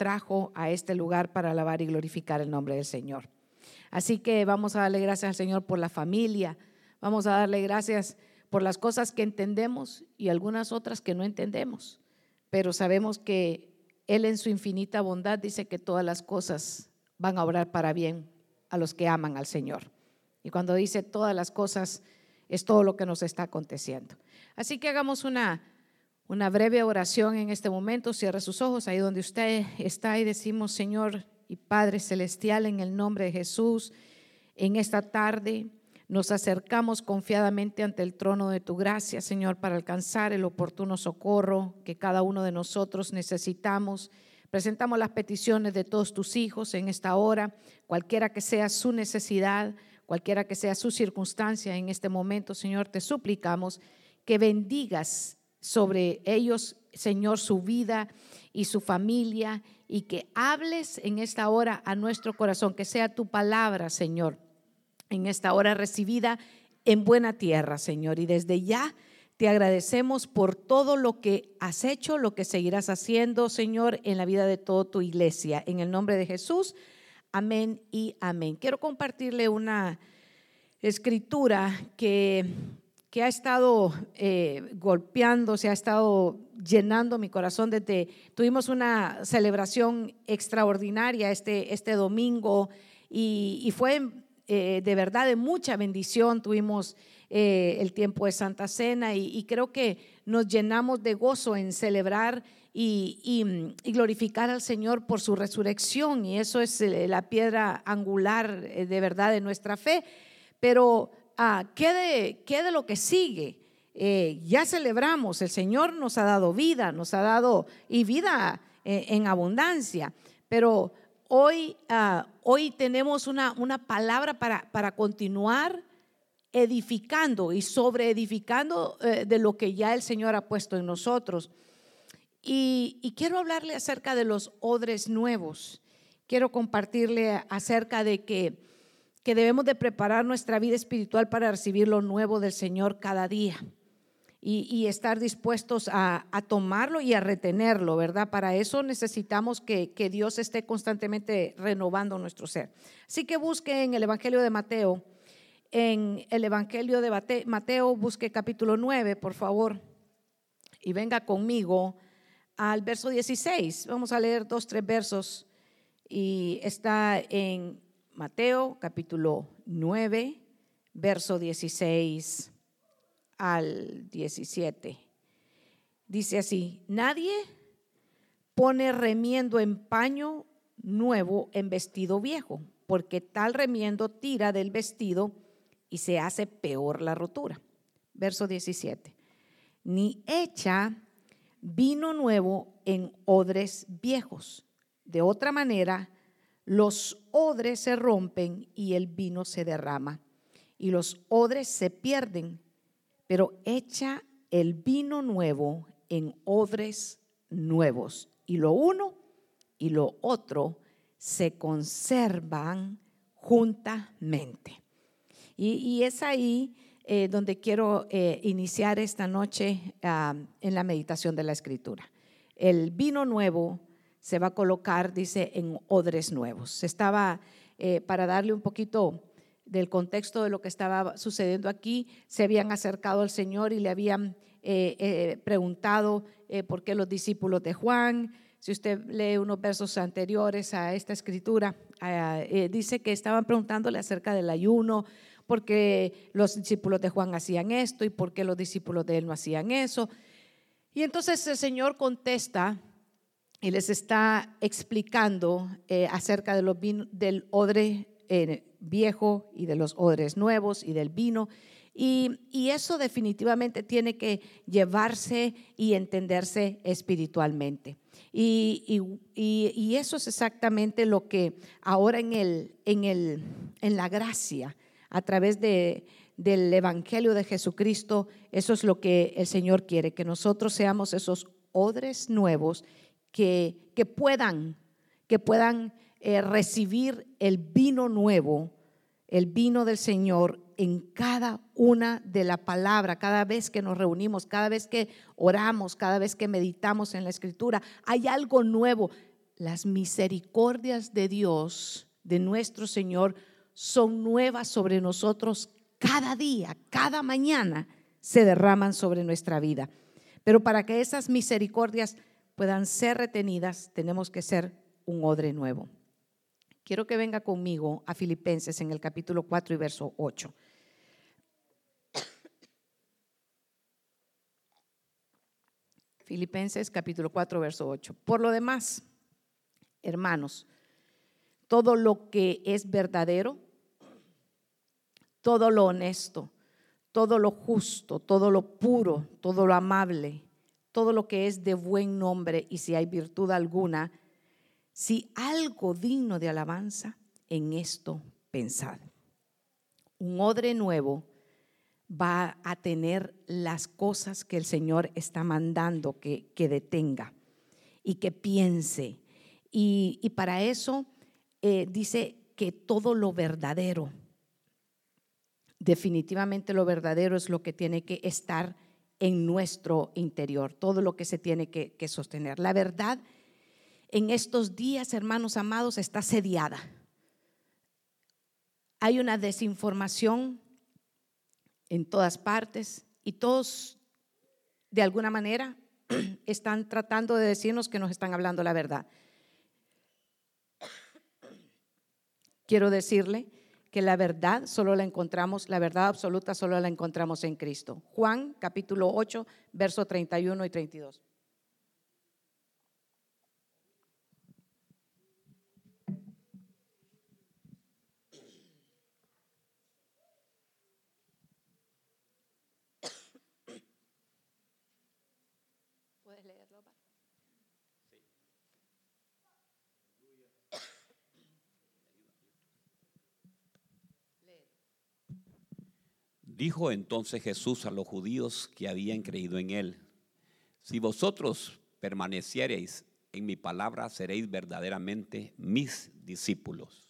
trajo a este lugar para alabar y glorificar el nombre del Señor. Así que vamos a darle gracias al Señor por la familia, vamos a darle gracias por las cosas que entendemos y algunas otras que no entendemos, pero sabemos que Él en su infinita bondad dice que todas las cosas van a obrar para bien a los que aman al Señor. Y cuando dice todas las cosas, es todo lo que nos está aconteciendo. Así que hagamos una, una breve oración en este momento. Cierre sus ojos ahí donde usted está y decimos, Señor y Padre Celestial, en el nombre de Jesús, en esta tarde nos acercamos confiadamente ante el trono de tu gracia, Señor, para alcanzar el oportuno socorro que cada uno de nosotros necesitamos. Presentamos las peticiones de todos tus hijos en esta hora, cualquiera que sea su necesidad, cualquiera que sea su circunstancia en este momento, Señor, te suplicamos que bendigas sobre ellos, Señor, su vida y su familia y que hables en esta hora a nuestro corazón, que sea tu palabra, Señor, en esta hora recibida en buena tierra, Señor. Y desde ya te agradecemos por todo lo que has hecho, lo que seguirás haciendo, Señor, en la vida de toda tu iglesia. En el nombre de Jesús. Amén y amén. Quiero compartirle una escritura que, que ha estado eh, golpeando, se ha estado llenando mi corazón desde, tuvimos una celebración extraordinaria este, este domingo y, fue eh, de verdad de mucha bendición, tuvimos eh, el tiempo de Santa Cena y creo que nos llenamos de gozo en celebrar y, glorificar al Señor por su resurrección. Y eso es eh, la piedra angular de verdad de nuestra fe. Pero ah, ¿qué, de, lo que sigue? Eh, ya celebramos, el Señor nos ha dado vida, nos ha dado y vida en abundancia. Pero hoy, ah, hoy tenemos una, una palabra para, para continuar edificando y sobre edificando de lo que ya el Señor ha puesto en nosotros. Y, quiero hablarle acerca de los odres nuevos. Quiero compartirle acerca de que, que debemos de preparar nuestra vida espiritual para recibir lo nuevo del Señor cada día. Y, estar dispuestos a, tomarlo y a retenerlo, ¿verdad? Para eso necesitamos que, que, Dios esté constantemente renovando nuestro ser. Así que busque en el Evangelio de Mateo, en el Evangelio de Mateo, busque capítulo 9, por favor, y venga conmigo al verso 16. Vamos a leer dos, tres versos y está en Mateo capítulo 9, verso 16 al 17. Dice así, nadie pone remiendo en paño nuevo en vestido viejo, porque tal remiendo tira del vestido y se hace peor la rotura. Verso 17. Ni echa vino nuevo en odres viejos. De otra manera, los odres se rompen y el vino se derrama, y los odres se pierden, pero echa el vino nuevo en odres nuevos. Y lo uno y lo otro se conservan juntamente. Y, es ahí eh, donde quiero eh, iniciar esta noche ah, en la meditación de la escritura. El vino nuevo se va a colocar, dice, en odres nuevos. Estaba, eh, para darle un poquito del contexto de lo que estaba sucediendo aquí, se habían acercado al Señor y le habían preguntado por qué los discípulos de Juan, si usted lee unos versos anteriores a esta escritura, dice que estaban preguntándole acerca del ayuno, por qué los discípulos de Juan hacían esto y por qué los discípulos de él no hacían eso. Y entonces el Señor contesta y les está explicando eh, acerca de los del odre eh, viejo y de los odres nuevos y del vino. Y, eso definitivamente tiene que llevarse y entenderse espiritualmente. Y, y, eso es exactamente lo que ahora en, el, en, el, en la gracia a través de, del Evangelio de Jesucristo, eso es lo que el Señor quiere, que nosotros seamos esos odres nuevos que, que puedan, que puedan eh, recibir el vino nuevo, el vino del Señor en cada una de la palabra, cada vez que nos reunimos, cada vez que oramos, cada vez que meditamos en la escritura, hay algo nuevo. las misericordias de Dios, de nuestro Señor, son nuevas sobre nosotros cada día, cada mañana se derraman sobre nuestra vida. Pero para que esas misericordias puedan ser retenidas, tenemos que ser un odre nuevo. Quiero que venga conmigo a Filipenses en el capítulo 4 y verso 8. Filipenses capítulo 4, verso 8. Por lo demás, hermanos, todo lo que es verdadero, todo lo honesto, todo lo justo, todo lo puro, todo lo amable, todo lo que es de buen nombre y si hay virtud alguna, si algo digno de alabanza, en esto pensad. Un odre nuevo va a tener las cosas que el Señor está mandando que, detenga y que piense. Y, para eso eh, dice que todo lo verdadero, definitivamente lo verdadero es lo que tiene que estar en nuestro interior, todo lo que se tiene que, sostener. La verdad en estos días, hermanos amados, está sediada. Hay una desinformación en todas partes y todos, de alguna manera, están tratando de decirnos que nos están hablando la verdad. Quiero decirle que la verdad solo la encontramos, la verdad absoluta solo la encontramos en Cristo. Juan capítulo 8, verso 31 y 32. Dijo entonces Jesús a los judíos que habían creído en él, si vosotros permaneciereis en mi palabra, seréis verdaderamente mis discípulos.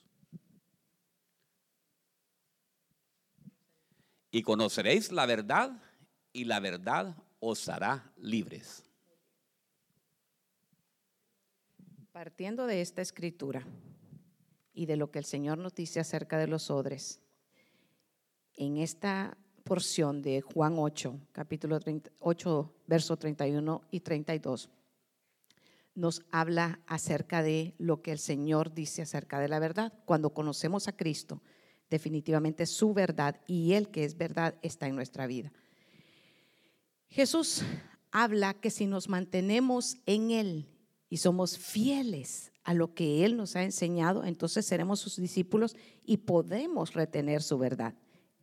Y conoceréis la verdad y la verdad os hará libres. Partiendo de esta escritura y de lo que el Señor nos dice acerca de los odres, en esta porción de Juan 8, capítulo 8, verso 31 y 32, nos habla acerca de lo que el Señor dice acerca de la verdad. Cuando conocemos a Cristo, definitivamente su verdad y Él que es verdad está en nuestra vida. Jesús habla que si nos mantenemos en Él y somos fieles a lo que Él nos ha enseñado, entonces seremos sus discípulos y podemos retener su verdad.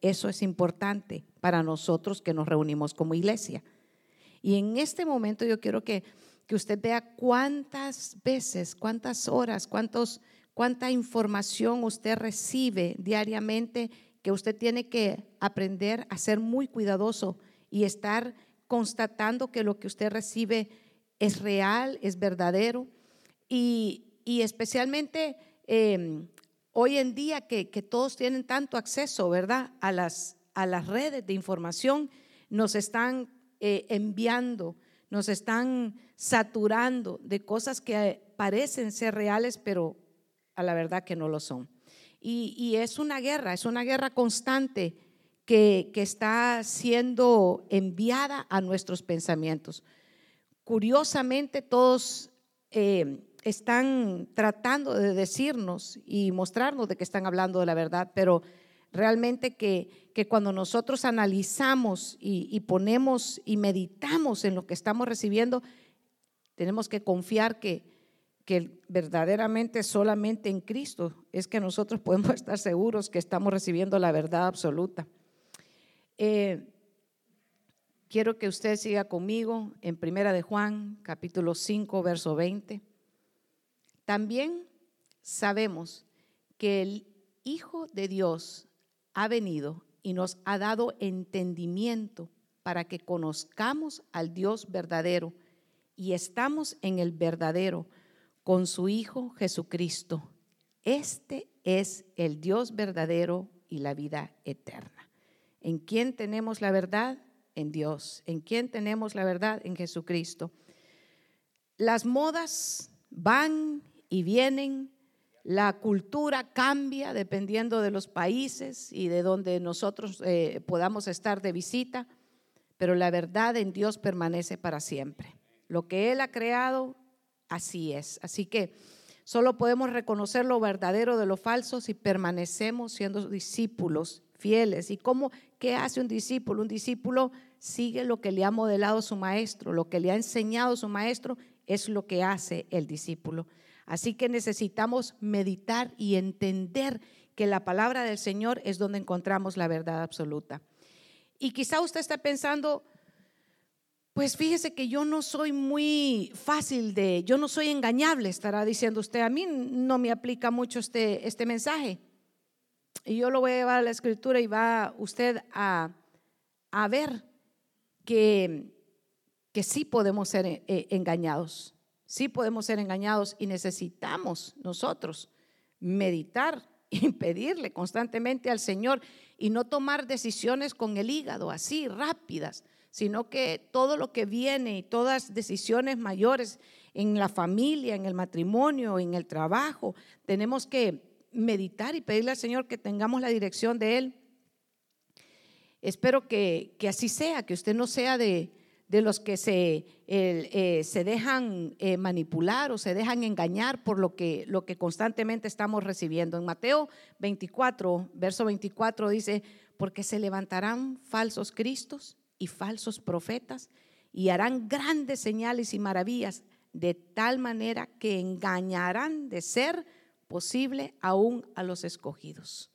Eso es importante para nosotros que nos reunimos como iglesia. Y en este momento yo quiero que, que usted vea cuántas veces, cuántas horas, cuántos, cuánta información usted recibe diariamente que usted tiene que aprender a ser muy cuidadoso y estar constatando que lo que usted recibe es real, es verdadero. Y, especialmente em, hoy en día que, todos tienen tanto acceso, ¿verdad? A las, a las redes de información, nos están eh, enviando, nos están saturando de cosas que parecen ser reales, pero a la verdad que no lo son. Y, es una guerra, es una guerra constante que, está siendo enviada a nuestros pensamientos. Curiosamente, todos eh, están tratando de decirnos y mostrarnos de que están hablando de la verdad, pero realmente que, que cuando nosotros analizamos y, ponemos y meditamos en lo que estamos recibiendo, tenemos que confiar que, que verdaderamente solamente en Cristo es que nosotros podemos estar seguros que estamos recibiendo la verdad absoluta. Eh, quiero que usted siga conmigo en Primera de Juan, capítulo 5, verso 20. También sabemos que el Hijo de Dios ha venido y nos ha dado entendimiento para que conozcamos al Dios verdadero y estamos en el verdadero con su Hijo Jesucristo. Este es el Dios verdadero y la vida eterna. ¿En quién tenemos la verdad? En Dios. ¿En quién tenemos la verdad? En Jesucristo. Las modas van y vienen. La cultura cambia dependiendo de los países y de donde nosotros eh, podamos estar de visita, pero la verdad en Dios permanece para siempre. Lo que Él ha creado, así es. Así que solo podemos reconocer lo verdadero de lo falso si permanecemos siendo discípulos fieles. ¿Y cómo, qué hace un discípulo? Un discípulo sigue lo que le ha modelado su maestro, lo que le ha enseñado su maestro es lo que hace el discípulo. Así que necesitamos meditar y entender que la palabra del Señor es donde encontramos la verdad absoluta. Y quizá usted está pensando, pues fíjese que yo no soy muy fácil de, yo no soy engañable, estará diciendo usted, a mí no me aplica mucho este, este mensaje. Y yo lo voy a llevar a la escritura y va usted a, a ver que que sí podemos ser eh, engañados, sí podemos ser engañados y necesitamos nosotros meditar y pedirle constantemente al Señor y no tomar decisiones con el hígado así rápidas, sino que todo lo que viene y todas decisiones mayores en la familia, en el matrimonio, en el trabajo, tenemos que meditar y pedirle al Señor que tengamos la dirección de Él. Espero que, que así sea, que usted no sea de, de los que se, eh, se dejan eh, manipular o se dejan engañar por lo que, lo que constantemente estamos recibiendo. En Mateo 24, verso 24 dice, porque se levantarán falsos cristos y falsos profetas y harán grandes señales y maravillas de tal manera que engañarán de ser posible aún a los escogidos.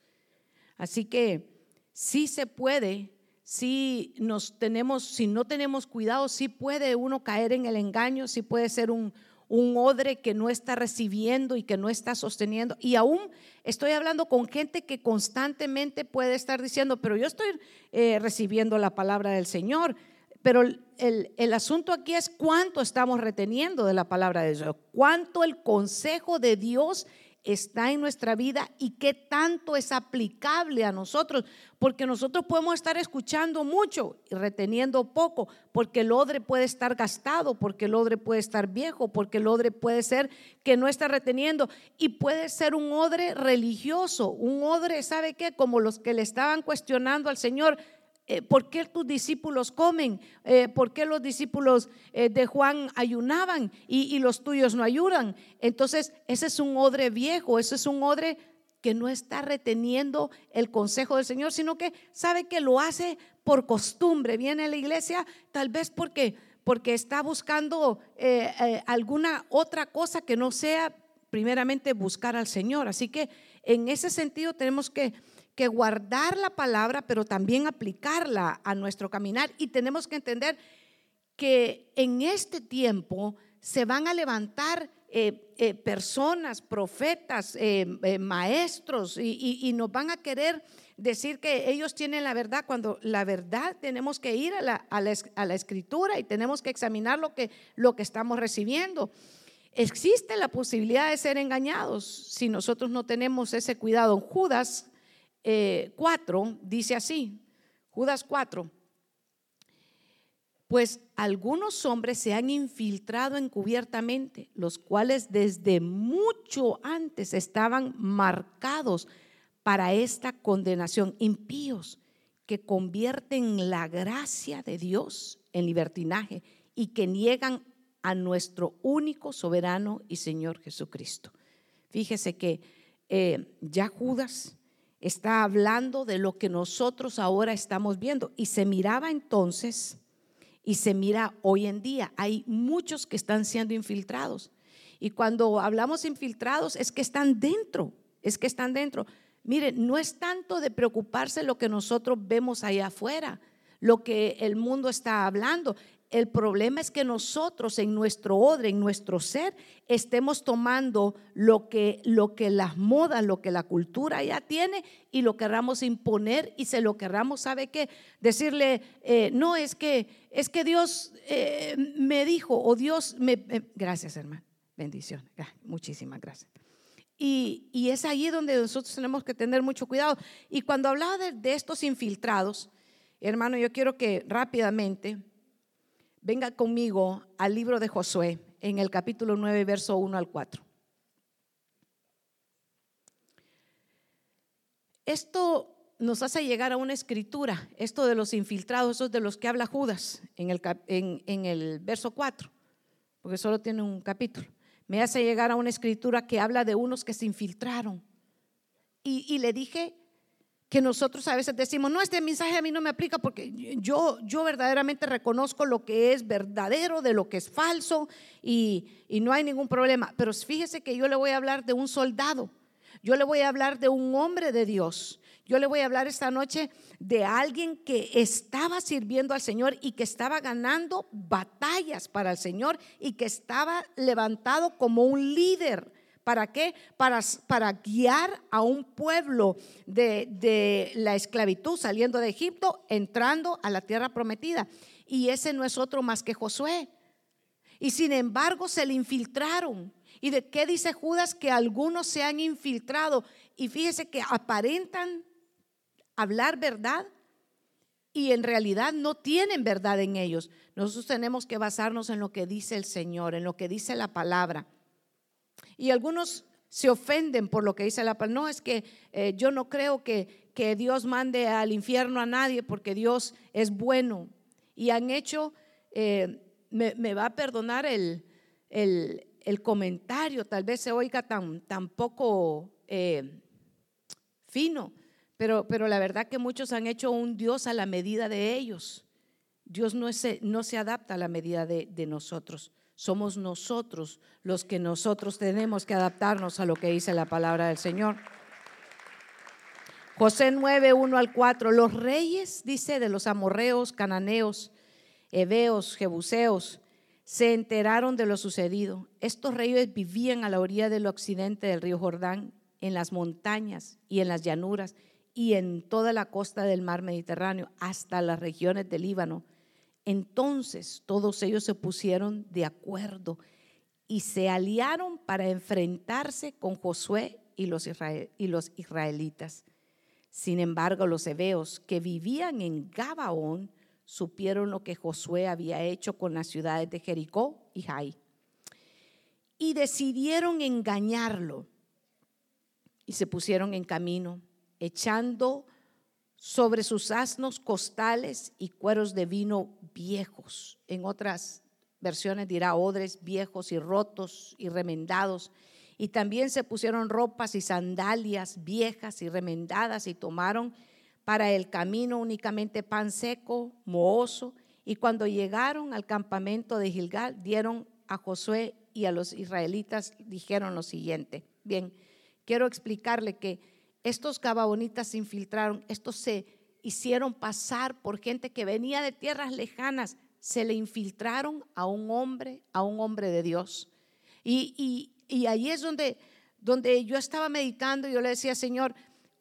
Así que sí se puede si nos tenemos, si no tenemos cuidado, sí puede uno caer en el engaño, sí puede ser un, un odre que no está recibiendo y que no está sosteniendo. Y aún estoy hablando con gente que constantemente puede estar diciendo, pero yo estoy eh, recibiendo la palabra del Señor. Pero el, el, asunto aquí es cuánto estamos reteniendo de la palabra de Dios, cuánto el consejo de Dios está en nuestra vida y qué tanto es aplicable a nosotros, porque nosotros podemos estar escuchando mucho y reteniendo poco, porque el odre puede estar gastado, porque el odre puede estar viejo, porque el odre puede ser que no está reteniendo y puede ser un odre religioso, un odre, ¿sabe qué? Como los que le estaban cuestionando al Señor, eh, ¿por qué tus discípulos comen? Eh, ¿Por qué los discípulos eh, de Juan ayunaban y, los tuyos no ayudan? Entonces, ese es un odre viejo, ese es un odre que no está reteniendo el consejo del Señor, sino que sabe que lo hace por costumbre. Viene a la iglesia tal vez porque, porque está buscando alguna otra cosa que no sea primeramente buscar al Señor. Así que en ese sentido tenemos que que guardar la palabra, pero también aplicarla a nuestro caminar. Y tenemos que entender que en este tiempo se van a levantar eh, eh, personas, profetas, eh, maestros, y, nos van a querer decir que ellos tienen la verdad, cuando la verdad tenemos que ir a la, a la, escritura y tenemos que examinar lo que, lo que estamos recibiendo. Existe la posibilidad de ser engañados si nosotros no tenemos ese cuidado. Judas 4 eh, dice así, Judas 4, pues algunos hombres se han infiltrado encubiertamente, los cuales desde mucho antes estaban marcados para esta condenación, impíos que convierten la gracia de Dios en libertinaje y que niegan a nuestro único soberano y Señor Jesucristo. Fíjese que eh, ya Judas está hablando de lo que nosotros ahora estamos viendo. Y se miraba entonces y se mira hoy en día. Hay muchos que están siendo infiltrados. Y cuando hablamos infiltrados es que están dentro, es que están dentro. Miren, no es tanto de preocuparse lo que nosotros vemos allá afuera, lo que el mundo está hablando. El problema es que nosotros en nuestro odre, en nuestro ser, estemos tomando lo que, lo que las modas, lo que la cultura ya tiene y lo querramos imponer y se lo querramos, ¿sabe qué? Decirle, eh, no, es que, es que Dios eh, me dijo o Dios me... gracias, hermano. Bendición. Ah, muchísimas gracias. Y, y, es ahí donde nosotros tenemos que tener mucho cuidado. Y cuando hablaba de estos infiltrados, hermano, yo quiero que rápidamente Venga conmigo al libro de Josué en el capítulo 9, verso 1 al 4. Esto nos hace llegar a una escritura, esto de los infiltrados, esos de los que habla Judas en el, en el verso 4, porque solo tiene un capítulo. Me hace llegar a una escritura que habla de unos que se infiltraron. Y le dije que nosotros a veces decimos, no, este mensaje a mí no me aplica porque yo, yo verdaderamente reconozco lo que es verdadero de lo que es falso y, y no hay ningún problema. Pero fíjese que yo le voy a hablar de un soldado, yo le voy a hablar de un hombre de Dios. Yo le voy a hablar esta noche de alguien que estaba sirviendo al Señor y que estaba ganando batallas para el Señor y que estaba levantado como un líder ¿Para qué? Para, para guiar a un pueblo de, de la esclavitud saliendo de Egipto, entrando a la tierra prometida. Y ese no es otro más que Josué. Y sin embargo se le infiltraron. ¿Y de qué dice Judas? Que algunos se han infiltrado. Y fíjese que aparentan hablar verdad y en realidad no tienen verdad en ellos. Nosotros tenemos que basarnos en lo que dice el Señor, en lo que dice la palabra. Y algunos se ofenden por lo que dice la palabra. No, es que eh, yo no creo que, que, Dios mande al infierno a nadie porque Dios es bueno. Y han hecho, eh, me, va a perdonar el, el, comentario, tal vez se oiga tan, poco eh, fino, pero, pero la verdad que muchos han hecho un Dios a la medida de ellos. Dios no, es, no se adapta a la medida de, de nosotros. Somos nosotros los que nosotros tenemos que adaptarnos a lo que dice la palabra del Señor. José 9, 1 al 4. Los reyes, dice, de los amorreos, cananeos, heveos, jebuseos, se enteraron de lo sucedido. Estos reyes vivían a la orilla del occidente del río Jordán, en las montañas y en las llanuras y en toda la costa del mar Mediterráneo, hasta las regiones del Líbano entonces todos ellos se pusieron de acuerdo y se aliaron para enfrentarse con Josué y los, israelitas. Sin embargo, los hebeos que vivían en Gabaón supieron lo que Josué había hecho con las ciudades de Jericó y Jai. Y decidieron engañarlo y se pusieron en camino, echando sobre sus asnos costales y cueros de vino viejos. En otras versiones dirá odres viejos y rotos y remendados. Y también se pusieron ropas y sandalias viejas y remendadas y tomaron para el camino únicamente pan seco, mohoso. Y cuando llegaron al campamento de Gilgal, dieron a Josué y a los israelitas, dijeron lo siguiente. Bien, quiero explicarle que estos gabaonitas se infiltraron, estos se hicieron pasar por gente que venía de tierras lejanas, se le infiltraron a un hombre, a un hombre de Dios. Y, y, ahí es donde, donde yo estaba meditando, y yo le decía, Señor,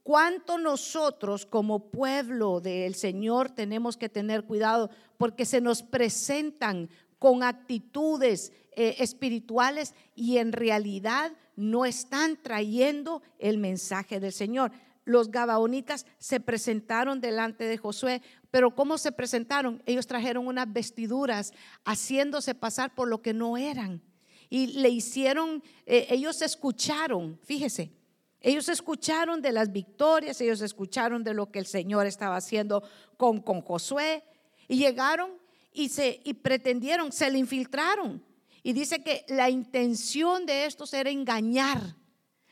cuánto nosotros como pueblo del Señor tenemos que tener cuidado, porque se nos presentan con actitudes eh, espirituales y en realidad no están trayendo el mensaje del Señor. Los gabaonitas se presentaron delante de Josué, pero ¿cómo se presentaron? Ellos trajeron unas vestiduras haciéndose pasar por lo que no eran. Y le hicieron, eh, ellos escucharon, fíjese, ellos escucharon de las victorias, ellos escucharon de lo que el Señor estaba haciendo con, con Josué y llegaron y, se, y pretendieron, se le infiltraron y dice que la intención de estos era engañar.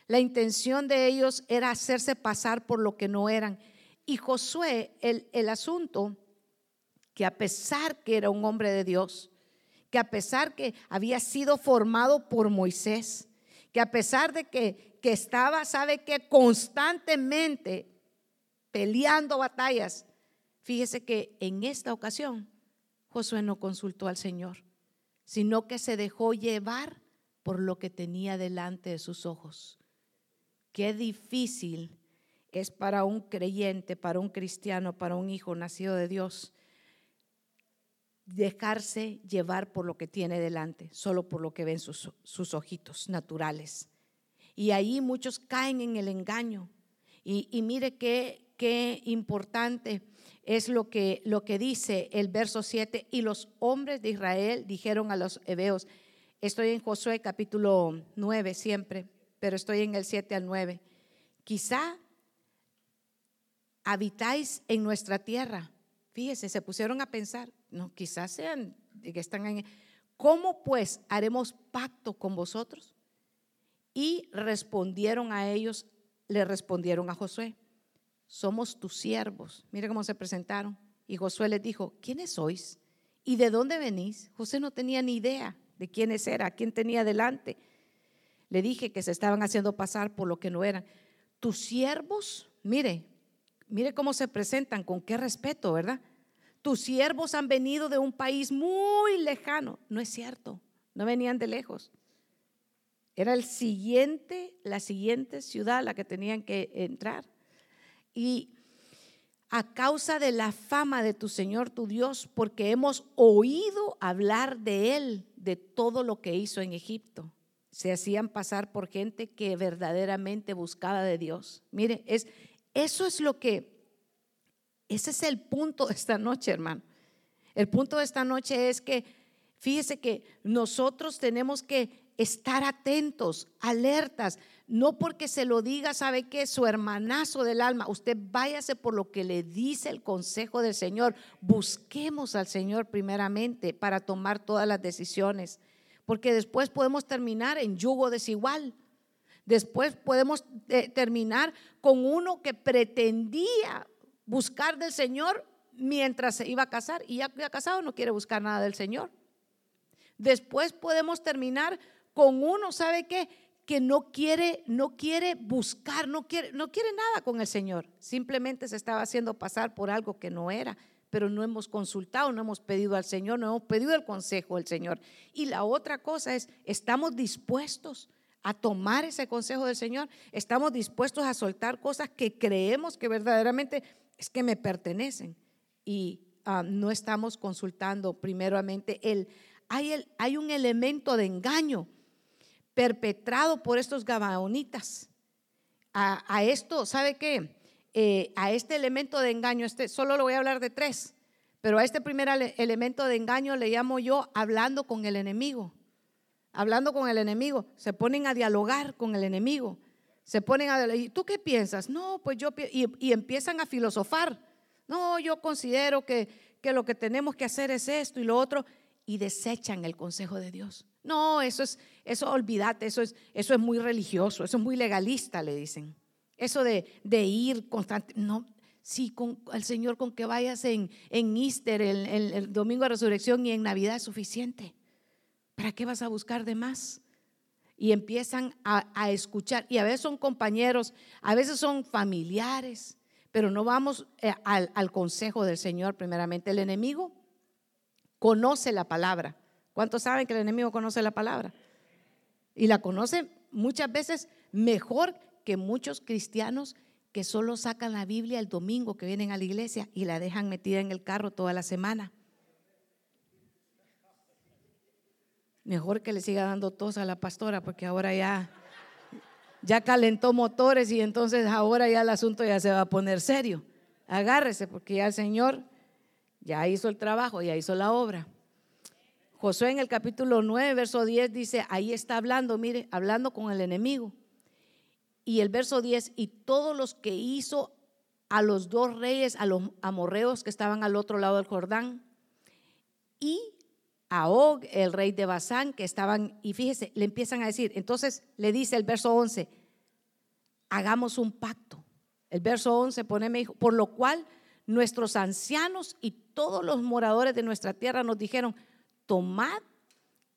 La intención de ellos era hacerse pasar por lo que no eran. Y Josué, el, el asunto, que a pesar que era un hombre de Dios, que a pesar que había sido formado por Moisés, que a pesar de que, que estaba, sabe que constantemente peleando batallas, fíjese que en esta ocasión Josué no consultó al Señor sino que se dejó llevar por lo que tenía delante de sus ojos. Qué difícil es para un creyente, para un cristiano, para un hijo nacido de Dios, dejarse llevar por lo que tiene delante, solo por lo que ven sus, ojitos naturales. Y ahí muchos caen en el engaño. Y, mire qué, qué importante es lo que, lo que dice el verso 7. Y los hombres de Israel dijeron a los hebeos, estoy en Josué capítulo 9 siempre, pero estoy en el 7 al 9. Quizá habitáis en nuestra tierra. Fíjese, se pusieron a pensar, no, quizás sean que están en... ¿Cómo pues haremos pacto con vosotros? Y respondieron a ellos, le respondieron a Josué, somos tus siervos. Mire cómo se presentaron. Y Josué les dijo, ¿quiénes sois? ¿Y de dónde venís? José no tenía ni idea de quiénes era, quién tenía delante. Le dije que se estaban haciendo pasar por lo que no eran. Tus siervos, mire, mire cómo se presentan, con qué respeto, ¿verdad? Tus siervos han venido de un país muy lejano. No es cierto, no venían de lejos. Era el siguiente, la siguiente ciudad a la que tenían que entrar. Y a causa de la fama de tu Señor tu Dios, porque hemos oído hablar de Él, de todo lo que hizo en Egipto. Se hacían pasar por gente que verdaderamente buscaba de Dios. Mire, es, eso es lo que, ese es el punto de esta noche, hermano. El punto de esta noche es que, fíjese que nosotros tenemos que estar atentos, alertas, no porque se lo diga, sabe que su hermanazo del alma, usted váyase por lo que le dice el consejo del Señor. Busquemos al Señor primeramente para tomar todas las decisiones, porque después podemos terminar en yugo desigual. Después podemos eh, terminar con uno que pretendía buscar del Señor mientras se iba a casar y ya, casado no quiere buscar nada del Señor. Después podemos terminar con uno, ¿sabe qué? Que no quiere, no quiere buscar, no quiere, no quiere nada con el Señor. Simplemente se estaba haciendo pasar por algo que no era, pero no hemos consultado, no hemos pedido al Señor, no hemos pedido el consejo del Señor. Y la otra cosa es, estamos dispuestos a tomar ese consejo del Señor, estamos dispuestos a soltar cosas que creemos que verdaderamente es que me pertenecen y ah, no estamos consultando primeramente el hay, el, hay un elemento de engaño perpetrado por estos gabaonitas. A, esto, ¿sabe qué? Eh, a este elemento de engaño, este, solo lo voy a hablar de tres, pero a este primer elemento de engaño le llamo yo hablando con el enemigo. Hablando con el enemigo, se ponen a dialogar con el enemigo. Se ponen a ¿y tú qué piensas? No, pues yo y, y empiezan a filosofar. No, yo considero que, que lo que tenemos que hacer es esto y lo otro y desechan el consejo de Dios. No, eso es, eso olvídate, eso es, eso es muy religioso, eso es muy legalista, le dicen. Eso de, de ir constante, no, sí, con el Señor con que vayas en, en Easter, el, el, domingo de resurrección y en Navidad es suficiente. ¿Para qué vas a buscar de más? Y empiezan a, escuchar, y a veces son compañeros, a veces son familiares, pero no vamos eh, al, al consejo del Señor primeramente. El enemigo conoce la palabra. ¿Cuántos saben que el enemigo conoce la palabra? Y la conoce muchas veces mejor que muchos cristianos que solo sacan la Biblia el domingo que vienen a la iglesia y la dejan metida en el carro toda la semana. Mejor que le siga dando tos a la pastora porque ahora ya ya calentó motores y entonces ahora ya el asunto ya se va a poner serio. Agárrese porque ya el Señor ya hizo el trabajo, ya hizo la obra. Josué en el capítulo 9, verso 10 dice, ahí está hablando, mire, hablando con el enemigo. Y el verso 10, y todos los que hizo a los dos reyes, a los amorreos que estaban al otro lado del Jordán, y a Og, el rey de Basán, que estaban, y fíjese, le empiezan a decir, entonces le dice el verso 11, hagamos un pacto. El verso 11 pone, me dijo, por lo cual nuestros ancianos y todos los moradores de nuestra tierra nos dijeron, tomad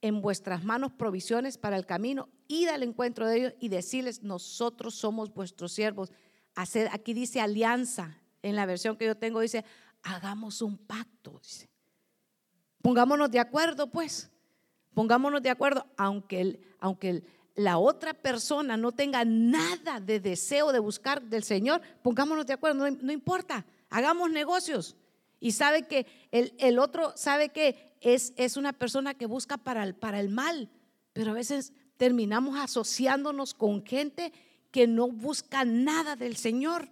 en vuestras manos provisiones para el camino, id al encuentro de ellos y decirles, nosotros somos vuestros siervos. Hacer, aquí dice alianza, en la versión que yo tengo dice, hagamos un pacto. Pongámonos de acuerdo, pues, pongámonos de acuerdo, aunque, aunque la otra persona no tenga nada de deseo de buscar del Señor, pongámonos de acuerdo, no importa hagamos negocios. Y sabe que el, el otro sabe que es, es, una persona que busca para el, para el mal, pero a veces terminamos asociándonos con gente que no busca nada del Señor,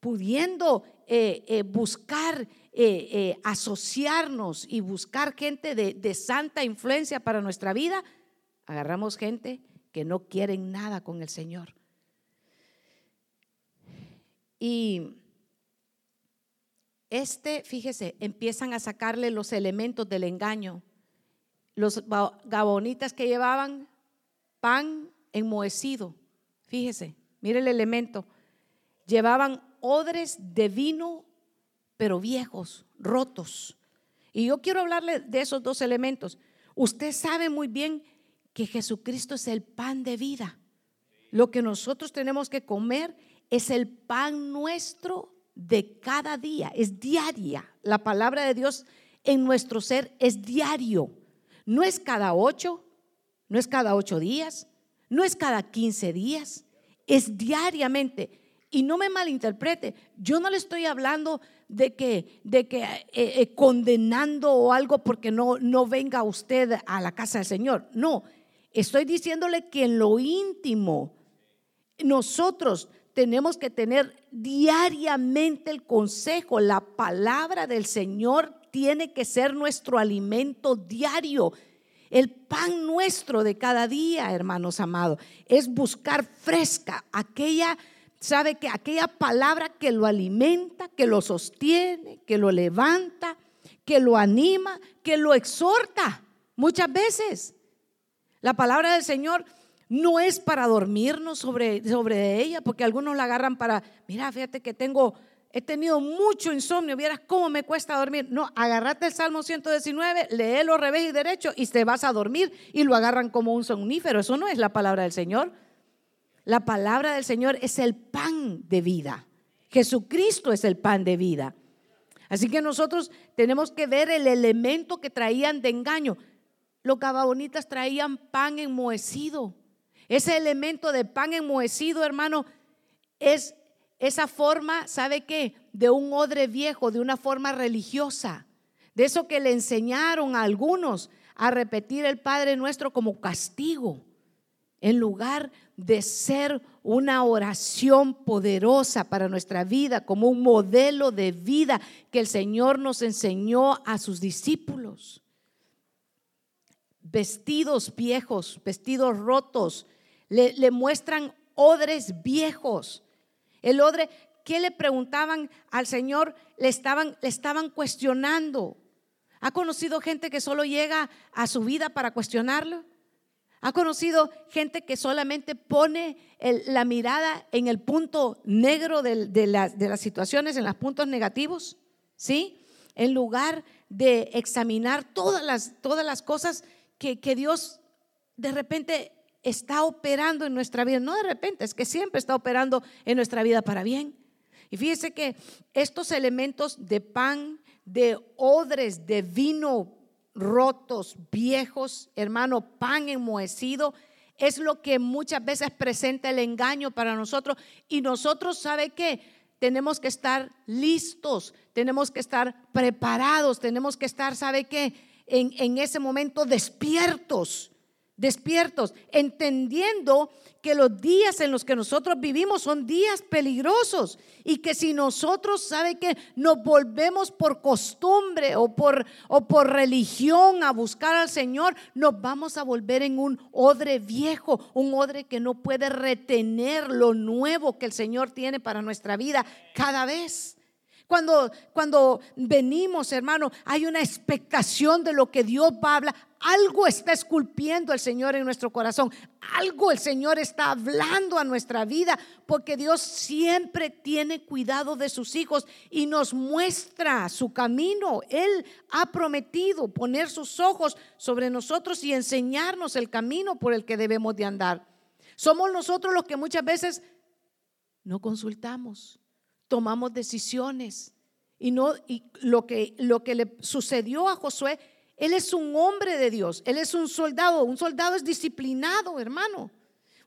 pudiendo eh, eh, buscar, eh, asociarnos y buscar gente de, de santa influencia para nuestra vida, agarramos gente que no quieren nada con el Señor. Y este, fíjese, empiezan a sacarle los elementos del engaño. Los gabonitas que llevaban pan enmohecido, fíjese, mire el elemento. Llevaban odres de vino, pero viejos, rotos. Y yo quiero hablarle de esos dos elementos. Usted sabe muy bien que Jesucristo es el pan de vida. Lo que nosotros tenemos que comer es el pan nuestro de cada día, es diaria. La palabra de Dios en nuestro ser es diario. No es cada ocho, no es cada ocho días, no es cada quince días, es diariamente. Y no me malinterprete, yo no le estoy hablando de que, de que eh, eh, condenando o algo porque no, no venga usted a la casa del Señor. No, estoy diciéndole que en lo íntimo nosotros tenemos que tener diariamente el consejo, la palabra del Señor tiene que ser nuestro alimento diario. El pan nuestro de cada día, hermanos amados, es buscar fresca aquella, sabe que aquella palabra que lo alimenta, que lo sostiene, que lo levanta, que lo anima, que lo exhorta. Muchas veces la palabra del Señor no es para dormirnos sobre, sobre ella, porque algunos la agarran para, mira, fíjate que tengo, he tenido mucho insomnio, vieras cómo me cuesta dormir. No, agarrate el Salmo 119, léelo revés y derecho y te vas a dormir y lo agarran como un somnífero. Eso no es la palabra del Señor. La palabra del Señor es el pan de vida. Jesucristo es el pan de vida. Así que nosotros tenemos que ver el elemento que traían de engaño. Los cababonitas traían pan enmohecido. Ese elemento de pan enmohecido, hermano, es esa forma, ¿sabe qué? De un odre viejo, de una forma religiosa. De eso que le enseñaron a algunos a repetir el Padre Nuestro como castigo, en lugar de ser una oración poderosa para nuestra vida, como un modelo de vida que el Señor nos enseñó a sus discípulos. Vestidos viejos, vestidos rotos, le, muestran odres viejos. El odre, ¿qué le preguntaban al Señor? Le estaban, le estaban cuestionando. ¿Ha conocido gente que solo llega a su vida para cuestionarlo? ¿Ha conocido gente que solamente pone la mirada en el punto negro de, las situaciones, en los puntos negativos? ¿Sí? En lugar de examinar todas las, cosas que Dios de repente está operando en nuestra vida. No de repente, es que siempre está operando en nuestra vida para bien. Y fíjese que estos elementos de pan, de odres, de vino rotos, viejos, hermano, pan enmohecido, es lo que muchas veces presenta el engaño para nosotros. Y nosotros, ¿sabe qué? Tenemos que estar listos, tenemos que estar preparados, tenemos que estar, ¿sabe qué? En, en ese momento despiertos despiertos, entendiendo que los días en los que nosotros vivimos son días peligrosos y que si nosotros, ¿sabe que Nos volvemos por costumbre o por, o por religión a buscar al Señor, nos vamos a volver en un odre viejo, un odre que no puede retener lo nuevo que el Señor tiene para nuestra vida cada vez. Cuando, cuando venimos, hermano, hay una expectación de lo que Dios va a hablar. Algo está esculpiendo el Señor en nuestro corazón. Algo el Señor está hablando a nuestra vida porque Dios siempre tiene cuidado de sus hijos y nos muestra su camino. Él ha prometido poner sus ojos sobre nosotros y enseñarnos el camino por el que debemos de andar. Somos nosotros los que muchas veces no consultamos tomamos decisiones. Y, no, y lo, que, lo que le sucedió a Josué, él es un hombre de Dios, él es un soldado, un soldado es disciplinado, hermano.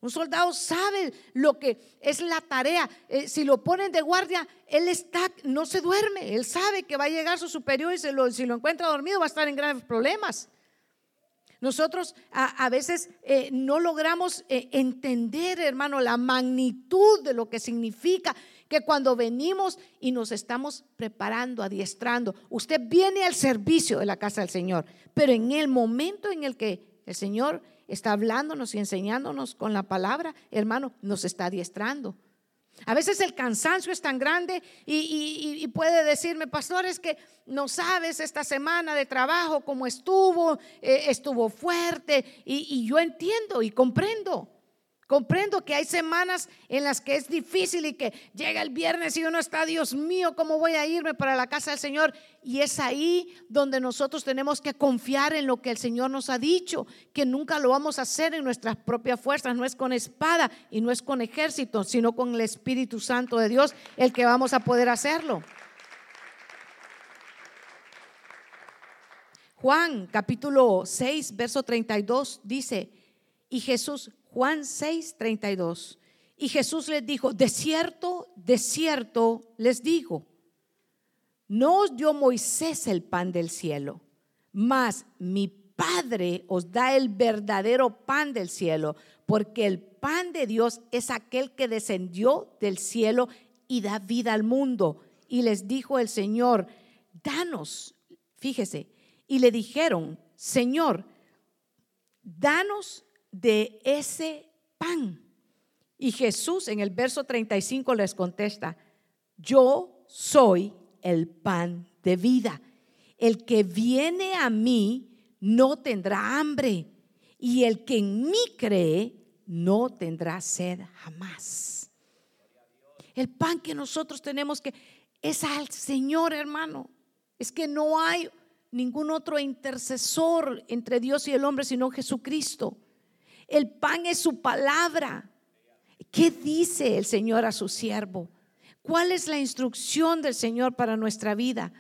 Un soldado sabe lo que es la tarea. Eh, si lo ponen de guardia, él está, no se duerme. Él sabe que va a llegar su superior y si lo, encuentra dormido va a estar en graves problemas. Nosotros a, veces eh, no logramos eh, entender, hermano, la magnitud de lo que significa que cuando venimos y nos estamos preparando, adiestrando, usted viene al servicio de la casa del Señor, pero en el momento en el que el Señor está hablándonos y enseñándonos con la palabra, hermano, nos está adiestrando. A veces el cansancio es tan grande y, puede decirme, pastor, es que no sabes esta semana de trabajo cómo estuvo, eh, estuvo fuerte y yo entiendo y comprendo. Comprendo que hay semanas en las que es difícil y que llega el viernes y uno está, Dios mío, ¿cómo voy a irme para la casa del Señor? Y es ahí donde nosotros tenemos que confiar en lo que el Señor nos ha dicho, que nunca lo vamos a hacer en nuestras propias fuerzas, no es con espada y no es con ejército, sino con el Espíritu Santo de Dios el que vamos a poder hacerlo. Juan capítulo 6, verso 32 dice, y Jesús Juan 6, 32. Y Jesús les dijo, de cierto, de cierto les digo, no os dio Moisés el pan del cielo, mas mi Padre os da el verdadero pan del cielo, porque el pan de Dios es aquel que descendió del cielo y da vida al mundo. Y les dijo el Señor, danos, fíjese, y le dijeron, Señor, danos de ese pan. Y Jesús en el verso 35 les contesta, yo soy el pan de vida. El que viene a mí no tendrá hambre y el que en mí cree no tendrá sed jamás. El pan que nosotros tenemos que es al Señor, hermano. Es que no hay ningún otro intercesor entre Dios y el hombre sino Jesucristo. El pan es su palabra. ¿Qué dice el Señor a su siervo? ¿Cuál es la instrucción del Señor para nuestra vida?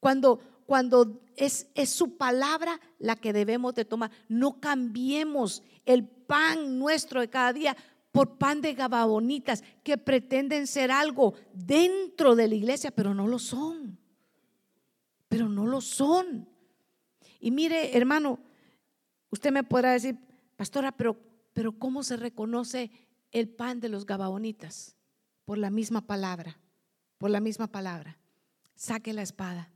Cuando, cuando es, es su palabra la que debemos de tomar. No cambiemos el pan nuestro de cada día por pan de gababonitas que pretenden ser algo dentro de la iglesia, pero no lo son. Pero no lo son. Y mire, hermano, usted me podrá decir, Pastora, pero, pero ¿cómo se reconoce el pan de los gabaonitas? Por la misma palabra, por la misma palabra. Saque la espada.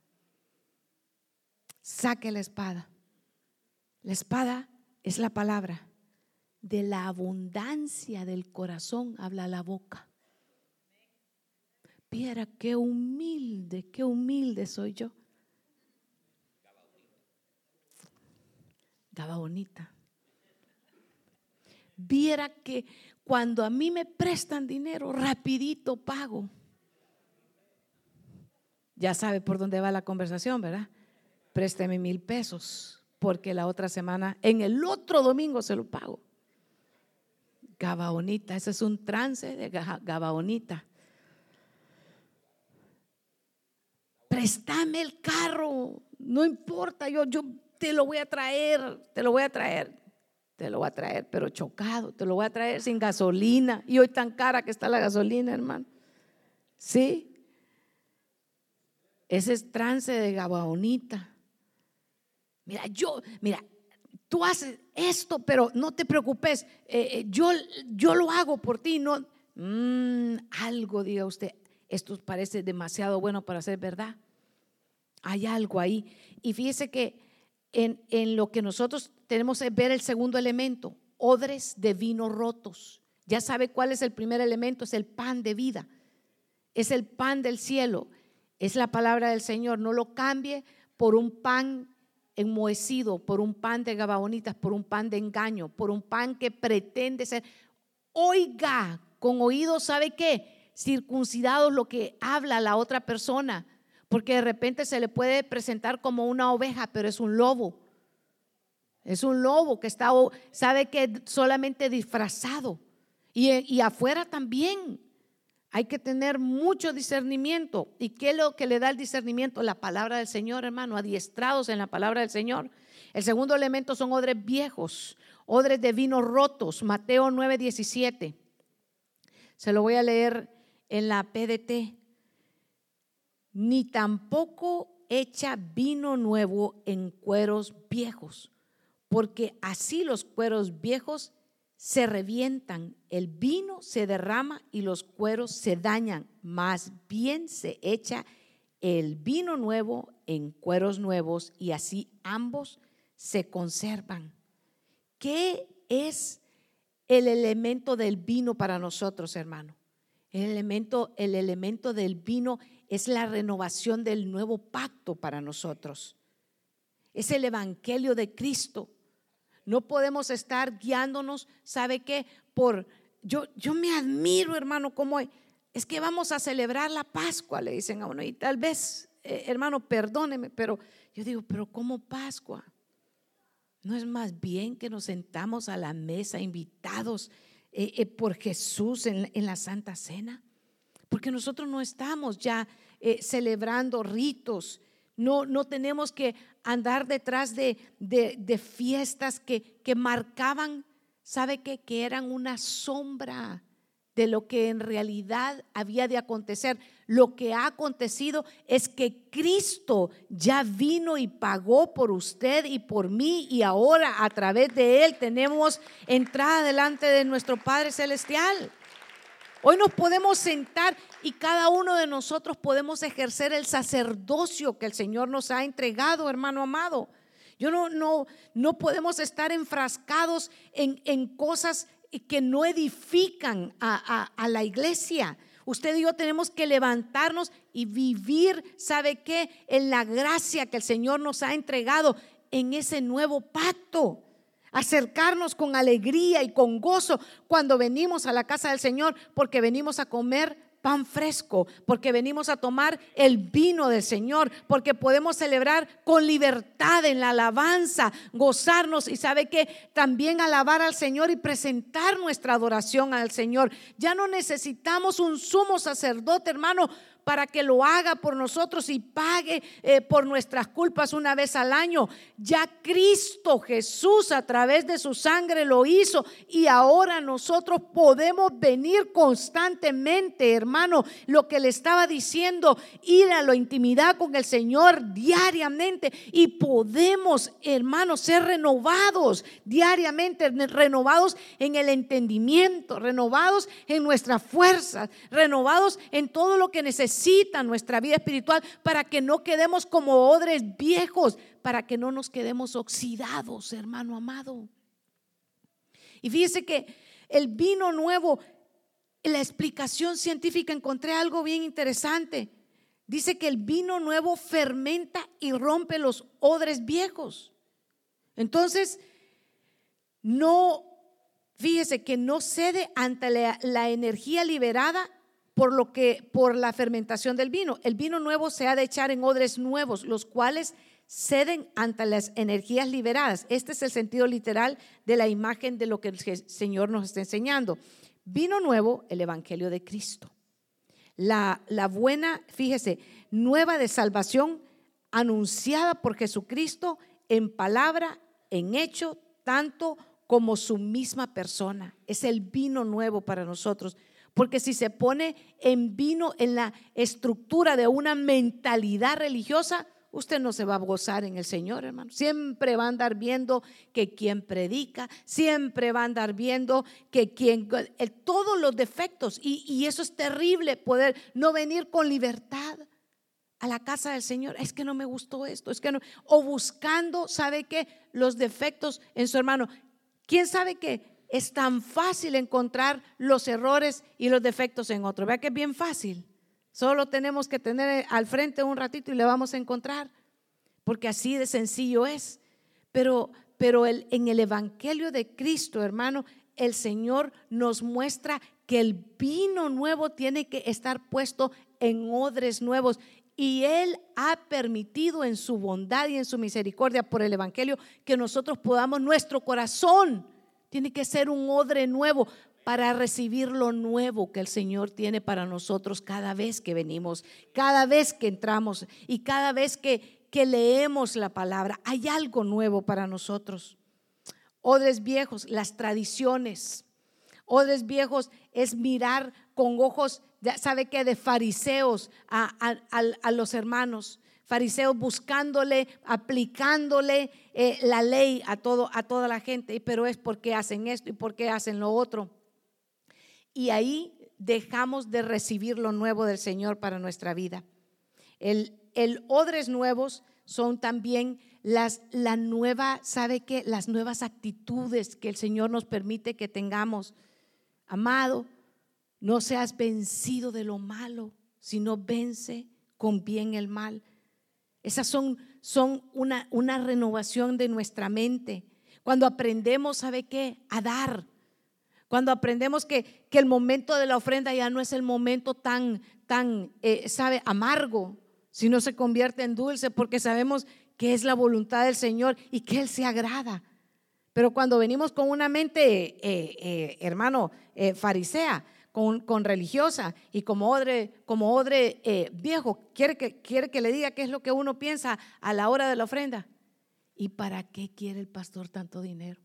Saque la espada. La espada es la palabra. De la abundancia del corazón habla la boca. Viera qué humilde, qué humilde soy yo. Gabaonita viera que cuando a mí me prestan dinero, rapidito pago. Ya sabe por dónde va la conversación, ¿verdad? Présteme mil pesos, porque la otra semana, en el otro domingo se lo pago. Gabaonita, ese es un trance de Gabaonita. Préstame el carro, no importa, yo, yo te lo voy a traer, te lo voy a traer te lo voy a traer, pero chocado, te lo voy a traer sin gasolina. Y hoy tan cara que está la gasolina, hermano. ¿Sí? Ese es trance de Gabaonita. Mira, yo, mira, tú haces esto, pero no te preocupes, eh, eh, yo, yo lo hago por ti, no. Mm, algo, diga usted, esto parece demasiado bueno para ser verdad. Hay algo ahí. Y fíjese que en, lo que nosotros tenemos que ver el segundo elemento, odres de vino rotos. Ya sabe cuál es el primer elemento, es el pan de vida, es el pan del cielo, es la palabra del Señor. No lo cambie por un pan enmohecido, por un pan de gabaonitas, por un pan de engaño, por un pan que pretende ser. Oiga, con oídos, ¿sabe qué? Circuncidados lo que habla la otra persona, porque de repente se le puede presentar como una oveja, pero es un lobo. Es un lobo que está, sabe que solamente disfrazado. Y, y, afuera también. Hay que tener mucho discernimiento. ¿Y qué es lo que le da el discernimiento? La palabra del Señor, hermano, adiestrados en la palabra del Señor. El segundo elemento son odres viejos, odres de vino rotos. Mateo 9, 17. Se lo voy a leer en la PDT. Ni tampoco echa vino nuevo en cueros viejos porque así los cueros viejos se revientan, el vino se derrama y los cueros se dañan, más bien se echa el vino nuevo en cueros nuevos y así ambos se conservan. ¿Qué es el elemento del vino para nosotros, hermano? El elemento, el elemento del vino es la renovación del nuevo pacto para nosotros. Es el evangelio de Cristo. No podemos estar guiándonos, ¿sabe qué? Por yo yo me admiro, hermano, cómo es que vamos a celebrar la Pascua, le dicen a uno, y tal vez, eh, hermano, perdóneme, pero yo digo, pero ¿cómo Pascua? ¿No es más bien que nos sentamos a la mesa invitados eh, eh, por Jesús en, la Santa Cena? Porque nosotros no estamos ya celebrando ritos, no, no tenemos que andar detrás de, de, fiestas que, que, marcaban, ¿sabe qué? Que eran una sombra de lo que en realidad había de acontecer. Lo que ha acontecido es que Cristo ya vino y pagó por usted y por mí y ahora a través de Él tenemos entrada delante de nuestro Padre Celestial. Hoy nos podemos sentar y cada uno de nosotros podemos ejercer el sacerdocio que el Señor nos ha entregado, hermano amado. Yo no, no, no podemos estar enfrascados en, en cosas que no edifican a, la iglesia. Usted y yo tenemos que levantarnos y vivir, ¿sabe qué? En la gracia que el Señor nos ha entregado en ese nuevo pacto. Acercarnos con alegría y con gozo cuando venimos a la casa del Señor, porque venimos a comer pan fresco, porque venimos a tomar el vino del Señor, porque podemos celebrar con libertad en la alabanza, gozarnos y sabe que también alabar al Señor y presentar nuestra adoración al Señor. Ya no necesitamos un sumo sacerdote, hermano, para que lo haga por nosotros y pague eh, por nuestras culpas una vez al año. Ya Cristo Jesús a través de su sangre lo hizo y ahora nosotros podemos venir constantemente, hermano, lo que le estaba diciendo, ir a la intimidad con el Señor diariamente y podemos, hermano, ser renovados diariamente, renovados en el entendimiento, renovados en nuestras fuerzas, renovados en todo lo que necesitamos necesita nuestra vida espiritual para que no quedemos como odres viejos, para que no nos quedemos oxidados, hermano amado. Y fíjese que el vino nuevo, en la explicación científica encontré algo bien interesante. Dice que el vino nuevo fermenta y rompe los odres viejos. Entonces, no, fíjese que no cede ante la, la energía liberada por lo que por la fermentación del vino. El vino nuevo se ha de echar en odres nuevos, los cuales ceden ante las energías liberadas. Este es el sentido literal de la imagen de lo que el Señor nos está enseñando. Vino nuevo, el Evangelio de Cristo. La, la buena, fíjese, nueva de salvación anunciada por Jesucristo en palabra, en hecho, tanto como su misma persona. Es el vino nuevo para nosotros. Porque si se pone en vino en la estructura de una mentalidad religiosa, usted no se va a gozar en el Señor, hermano. Siempre va a andar viendo que quien predica, siempre va a andar viendo que quien, todos los defectos. Y, y eso es terrible, poder no venir con libertad a la casa del Señor. Es que no me gustó esto, es que no. O buscando, ¿sabe qué? Los defectos en su hermano. ¿Quién sabe qué? Es tan fácil encontrar los errores y los defectos en otro. Vea que es bien fácil. Solo tenemos que tener al frente un ratito y le vamos a encontrar, porque así de sencillo es. Pero, pero en el Evangelio de Cristo, hermano, el Señor nos muestra que el vino nuevo tiene que estar puesto en odres nuevos. Y Él ha permitido en su bondad y en su misericordia por el Evangelio que nosotros podamos nuestro corazón tiene que ser un odre nuevo para recibir lo nuevo que el Señor tiene para nosotros cada vez que venimos, cada vez que entramos y cada vez que, que leemos la palabra. Hay algo nuevo para nosotros. Odres viejos, las tradiciones. Odres viejos es mirar con ojos, ¿sabe qué? De fariseos a los hermanos fariseos buscándole, aplicándole eh, la ley a, todo, a toda la gente, pero es porque hacen esto y porque hacen lo otro. Y ahí dejamos de recibir lo nuevo del Señor para nuestra vida. El, el odres nuevos son también las, la nueva, ¿sabe qué? Las nuevas actitudes que el Señor nos permite que tengamos. Amado, No seas vencido de lo malo, sino vence con bien el mal. Esas son, son una, una renovación de nuestra mente. Cuando aprendemos, ¿sabe qué? A dar. Cuando aprendemos que, que, el momento de la ofrenda ya no es el momento tan, tan, eh, sabe, amargo, sino se convierte en dulce porque sabemos que es la voluntad del Señor y que Él se agrada. Pero cuando venimos con una mente, eh, eh, hermano, farisea, con, religiosa y como odre, como odre eh, viejo, quiere que, quiere que le diga qué es lo que uno piensa a la hora de la ofrenda. ¿Y para qué quiere el pastor tanto dinero?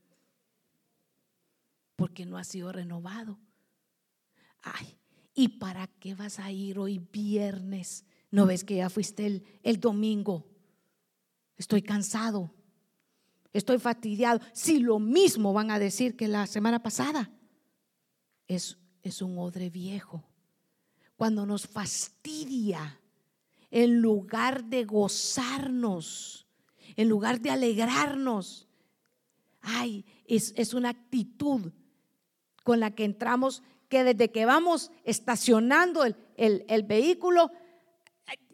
Porque no ha sido renovado. Ay, ¿y para qué vas a ir hoy viernes? ¿No ves que ya fuiste el, el domingo? Estoy cansado. Estoy fastidiado. Si lo mismo van a decir que la semana pasada. Es es un odre viejo. Cuando nos fastidia, en lugar de gozarnos, en lugar de alegrarnos, ay, es, una actitud con la que entramos que desde que vamos estacionando el, el vehículo,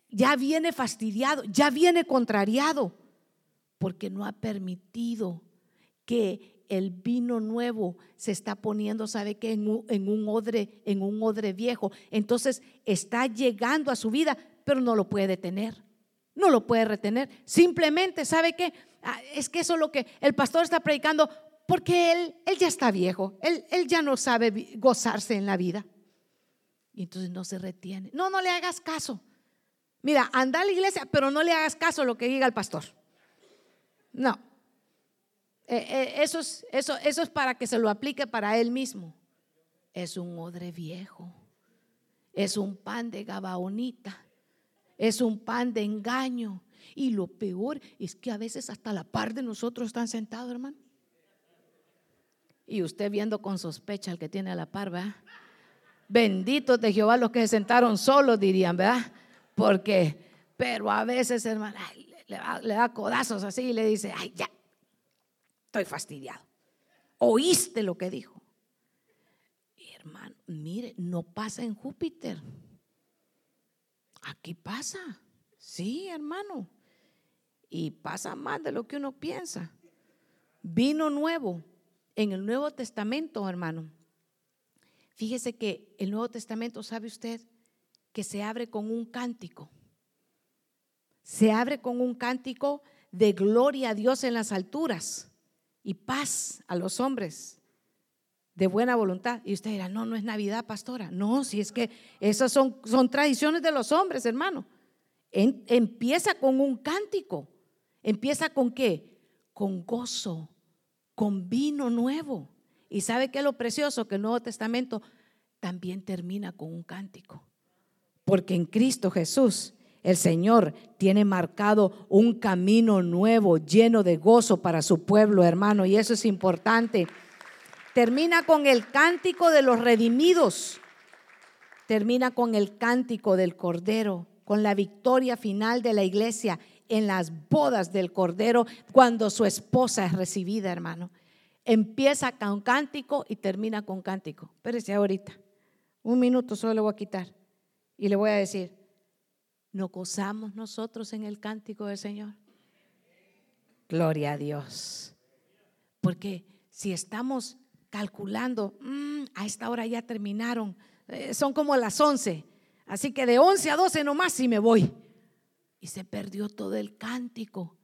ya viene fastidiado, ya viene contrariado, porque no ha permitido que el vino nuevo se está poniendo, ¿sabe qué? En un, odre, en un odre viejo. Entonces está llegando a su vida, pero no lo puede detener. No lo puede retener. Simplemente, ¿sabe qué? Ah, es que eso es lo que el pastor está predicando porque él, él ya está viejo. Él, él ya no sabe gozarse en la vida. Y entonces no se retiene. No, no le hagas caso. Mira, anda a la iglesia, pero no le hagas caso a lo que diga el pastor. No, eh, eh, eso, es, eso, eso es para que se lo aplique para él mismo. Es un odre viejo. Es un pan de gabaonita. Es un pan de engaño. Y lo peor es que a veces hasta la par de nosotros están sentados, hermano. Y usted viendo con sospecha al que tiene a la par, ¿verdad? Benditos de Jehová los que se sentaron solos, dirían, ¿verdad? Porque, pero a veces, hermano, le, le da codazos así y le dice, ay, ya, estoy fastidiado. ¿Oíste lo que dijo? hermano, mire, no pasa en Júpiter. Aquí pasa. Sí, hermano. Y pasa más de lo que uno piensa. Vino nuevo en el Nuevo Testamento, hermano. Fíjese que el Nuevo Testamento, ¿sabe usted? Que se abre con un cántico. Se abre con un cántico de gloria a Dios en las alturas y paz a los hombres de buena voluntad. Y usted dirá, no, no es Navidad, pastora. No, si es que esas son, son tradiciones de los hombres, hermano. empieza con un cántico. ¿Empieza con qué? Con gozo, con vino nuevo. Y sabe que lo precioso que el Nuevo Testamento también termina con un cántico. Porque en Cristo Jesús el Señor tiene marcado un camino nuevo, lleno de gozo para su pueblo, hermano, y eso es importante. Termina con el cántico de los redimidos. Termina con el cántico del Cordero, con la victoria final de la iglesia en las bodas del Cordero cuando su esposa es recibida, hermano. Empieza con cántico y termina con cántico. Espérese ahorita. Un minuto solo le voy a quitar. Y le voy a decir, ¿No gozamos nosotros en el cántico del Señor? Gloria a Dios. Porque si estamos calculando, mm, a esta hora ya terminaron, eh, son como las 11, así que de 11 a 12 nomás y me voy. Y se perdió todo el cántico.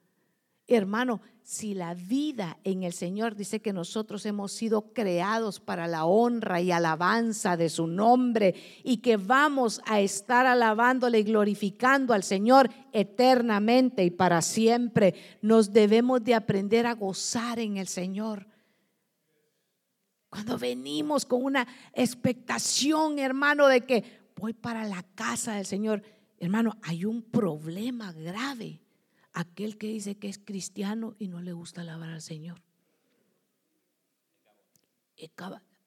Hermano, si la vida en el Señor dice que nosotros hemos sido creados para la honra y alabanza de su nombre y que vamos a estar alabándole y glorificando al Señor eternamente y para siempre, nos debemos de aprender a gozar en el Señor. Cuando venimos con una expectación, hermano, de que voy para la casa del Señor, hermano, hay un problema grave aquel que dice que es cristiano y no le gusta alabar al Señor.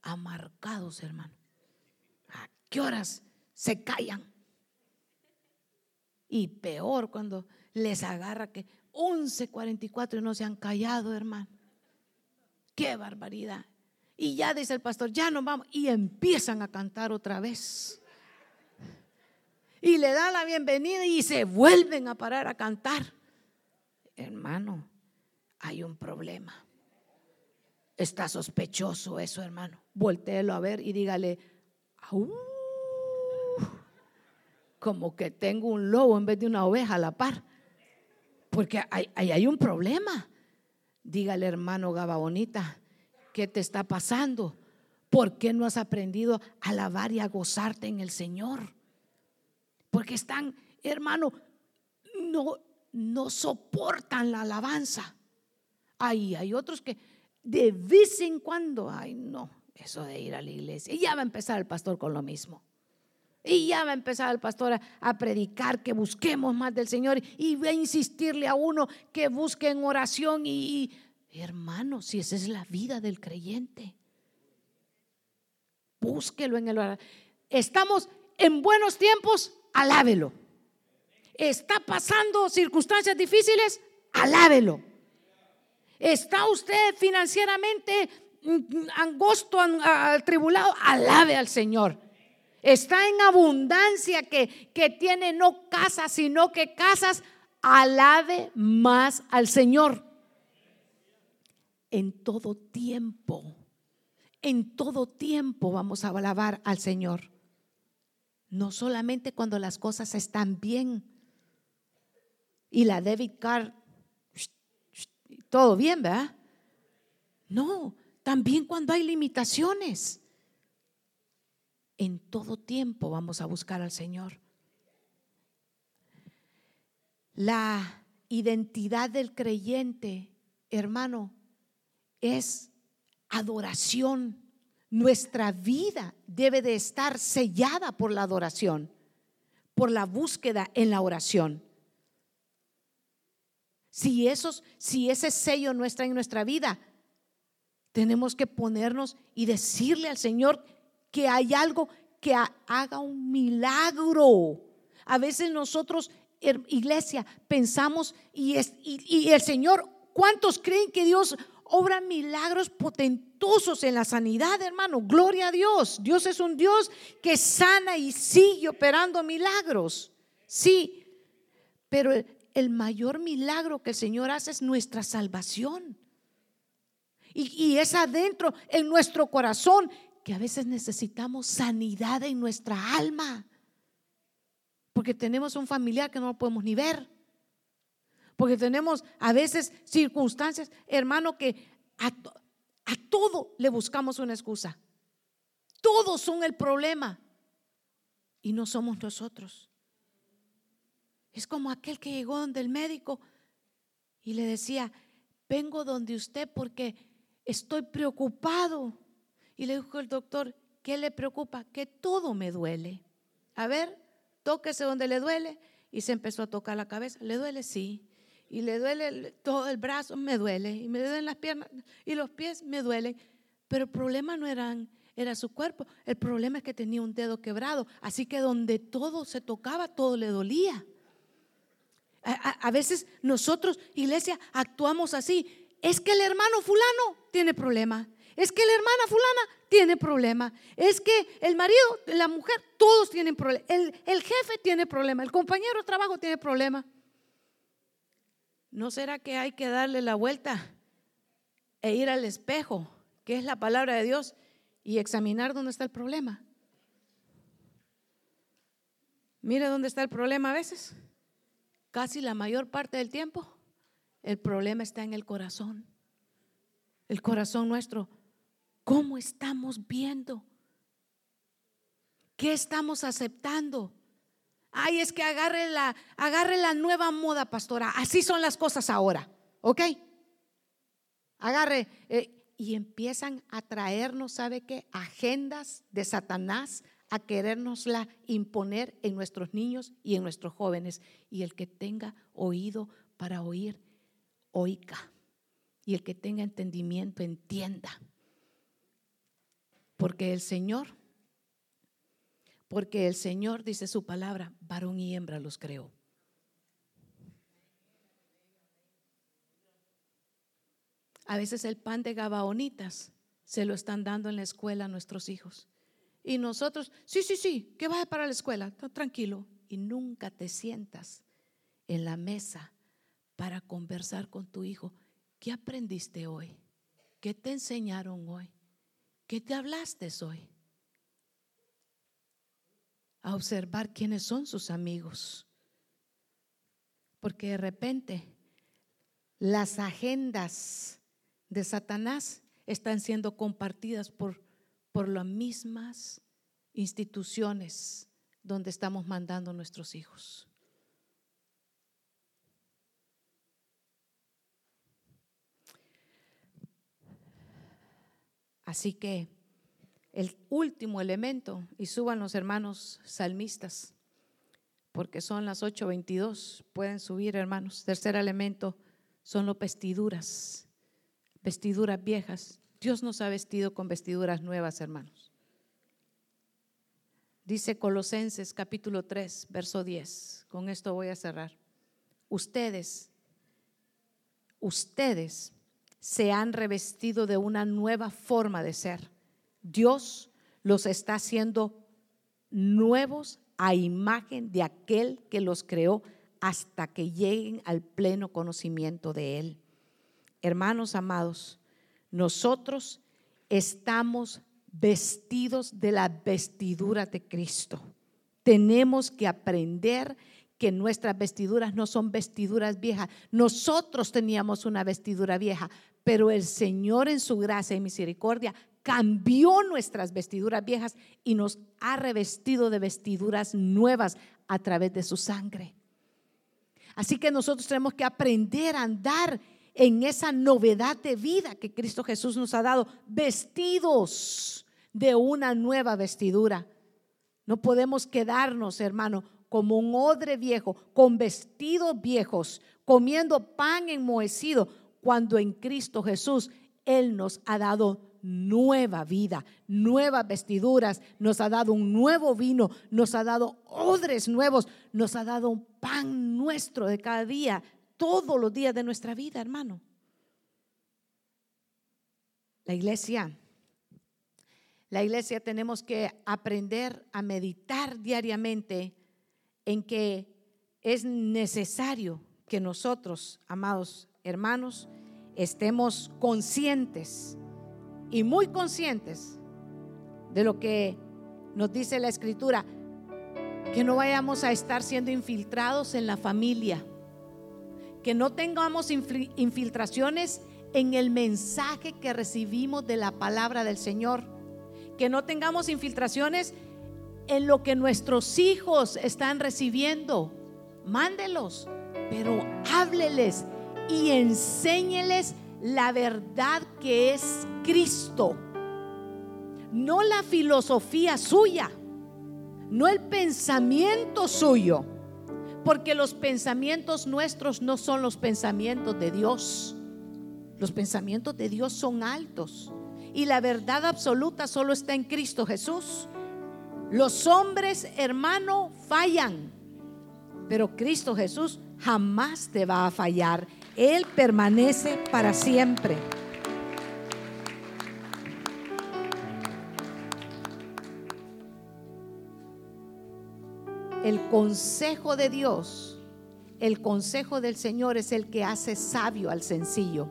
Amarcados, hermano. ¿A qué horas se callan? Y peor cuando les agarra que 11.44 y no se han callado, hermano. Qué barbaridad. Y ya dice el pastor, ya nos vamos. Y empiezan a cantar otra vez. Y le da la bienvenida y se vuelven a parar a cantar. Hermano, hay un problema. Está sospechoso eso, hermano. Voltéelo a ver y dígale, como que tengo un lobo en vez de una oveja a la par. Porque hay, hay un problema. Dígale, hermano Gababonita, ¿qué te está pasando? ¿Por qué no has aprendido a alabar y a gozarte en el Señor? Porque están, hermano, no, no soportan la alabanza. Ahí hay otros que de vez en cuando, ay no, eso de ir a la iglesia. Y ya va a empezar el pastor con lo mismo. Y ya va a empezar el pastor a, predicar que busquemos más del Señor y va a insistirle a uno que busque en oración y, hermano, si esa es la vida del creyente, búsquelo en el oración. Estamos en buenos tiempos, alábelo. Está pasando circunstancias difíciles, alábelo. Está usted financieramente mm, angosto, atribulado, alabe al Señor. Está en abundancia que, que tiene no casas, sino que casas, alabe más al Señor. En todo tiempo, en todo tiempo vamos a alabar al Señor. No solamente cuando las cosas están bien y la debit card, todo bien, ¿verdad? No, también cuando hay limitaciones. En todo tiempo vamos a buscar al Señor. La identidad del creyente, hermano, es adoración. Nuestra vida debe de estar sellada por la adoración, por la búsqueda en la oración. Si, esos, si ese sello no está en nuestra vida, tenemos que ponernos y decirle al Señor que hay algo que haga un milagro. A veces nosotros, iglesia, pensamos y, es, y el Señor, ¿cuántos creen que Dios obra milagros potentosos en la sanidad, hermano? Gloria a Dios. Dios es un Dios que sana y sigue operando milagros. Sí, pero el mayor milagro que el Señor hace es nuestra salvación. Y, es adentro, en nuestro corazón, que a veces necesitamos sanidad en nuestra alma. Porque tenemos un familiar que no lo podemos ni ver. Porque tenemos a veces circunstancias, hermano, que a, a todo le buscamos una excusa. Todos son el problema. Y no somos nosotros. Es como aquel que llegó donde el médico y le decía, vengo donde usted porque estoy preocupado. Y le dijo el doctor, ¿qué le preocupa? Que todo me duele. A ver, tóquese donde le duele. Y se empezó a tocar la cabeza. ¿Le duele? Sí. Y le duele todo el brazo, me duele. Y me duelen las piernas y los pies, me duelen. Pero el problema no eran, era su cuerpo. El problema es que tenía un dedo quebrado. Así que donde todo se tocaba, todo le dolía. A, veces nosotros, iglesia, actuamos así. Es que el hermano fulano tiene problema. Es que la hermana fulana tiene problema. Es que el marido, la mujer, todos tienen problema. El, el jefe tiene problema. El compañero de trabajo tiene problema. ¿No será que hay que darle la vuelta e ir al espejo, que es la palabra de Dios, y examinar dónde está el problema? Mire dónde está el problema a veces casi la mayor parte del tiempo, el problema está en el corazón. El corazón nuestro. ¿Cómo estamos viendo? ¿Qué estamos aceptando? Ay, es que agarre la, agarre la nueva moda, pastora. Así son las cosas ahora. ¿Ok? Agarre. Eh, y empiezan a traernos, ¿sabe qué? Agendas de Satanás, a querernosla imponer en nuestros niños y en nuestros jóvenes. Y el que tenga oído para oír, oiga. Y el que tenga entendimiento, entienda. Porque el Señor, porque el Señor dice su palabra, varón y hembra los creó. A veces el pan de gabaonitas se lo están dando en la escuela a nuestros hijos. Y nosotros, sí, sí, sí, que vaya para la escuela, tranquilo. Y nunca te sientas en la mesa para conversar con tu hijo. ¿Qué aprendiste hoy? ¿Qué te enseñaron hoy? ¿Qué te hablaste hoy? A observar quiénes son sus amigos. Porque de repente las agendas de Satanás están siendo compartidas por, por las mismas instituciones donde estamos mandando a nuestros hijos. Así que el último elemento, y suban los hermanos salmistas, porque son las 8.22, pueden subir hermanos. Tercer elemento son las vestiduras, vestiduras viejas. Dios nos ha vestido con vestiduras nuevas, hermanos. Dice Colosenses capítulo 3, verso 10. Con esto voy a cerrar. Ustedes, ustedes se han revestido de una nueva forma de ser. Dios los está haciendo nuevos a imagen de aquel que los creó hasta que lleguen al pleno conocimiento de Él. Hermanos amados, nosotros estamos vestidos de la vestidura de Cristo. Tenemos que aprender que nuestras vestiduras no son vestiduras viejas. Nosotros teníamos una vestidura vieja, pero el Señor en su gracia y misericordia cambió nuestras vestiduras viejas y nos ha revestido de vestiduras nuevas a través de su sangre. Así que nosotros tenemos que aprender a andar en esa novedad de vida que Cristo Jesús nos ha dado, vestidos de una nueva vestidura. No podemos quedarnos, hermano, como un odre viejo, con vestidos viejos, comiendo pan enmohecido, cuando en Cristo Jesús Él nos ha dado nueva vida, nuevas vestiduras, nos ha dado un nuevo vino, nos ha dado odres nuevos, nos ha dado un pan nuestro de cada día, todos los días de nuestra vida, hermano. La iglesia, la iglesia tenemos que aprender a meditar diariamente en que es necesario que nosotros, amados hermanos, estemos conscientes y muy conscientes de lo que nos dice la escritura, que no vayamos a estar siendo infiltrados en la familia, que no tengamos infiltraciones en el mensaje que recibimos de la palabra del Señor, que no tengamos infiltraciones en lo que nuestros hijos están recibiendo. Mándelos, pero hábleles y enséñeles la verdad que es Cristo. No la filosofía suya, no el pensamiento suyo, porque los pensamientos nuestros no son los pensamientos de Dios. Los pensamientos de Dios son altos y la verdad absoluta solo está en Cristo Jesús. Los hombres, hermano, fallan, pero Cristo Jesús jamás te va a fallar. Él permanece para siempre. El consejo de Dios, el consejo del Señor es el que hace sabio al sencillo.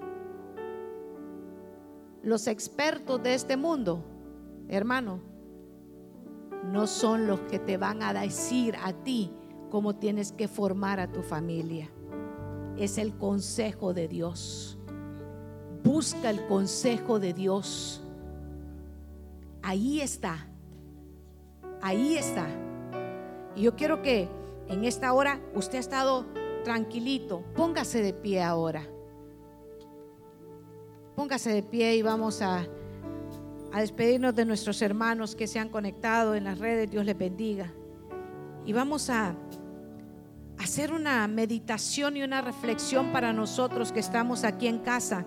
Los expertos de este mundo, hermano, no son los que te van a decir a ti cómo tienes que formar a tu familia. Es el consejo de Dios. Busca el consejo de Dios. Ahí está. Ahí está. Y yo quiero que en esta hora usted ha estado tranquilito. Póngase de pie ahora. Póngase de pie y vamos a despedirnos de nuestros hermanos que se han conectado en las redes. Dios les bendiga. Y vamos a hacer una meditación y una reflexión para nosotros que estamos aquí en casa.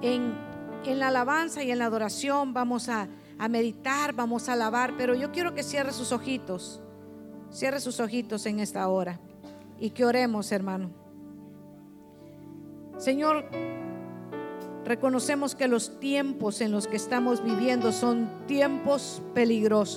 En la alabanza y en la adoración vamos a, a meditar, vamos a alabar, pero yo quiero que cierre sus ojitos, cierre sus ojitos en esta hora y que oremos, hermano. Señor, Reconocemos que los tiempos en los que estamos viviendo son tiempos peligrosos.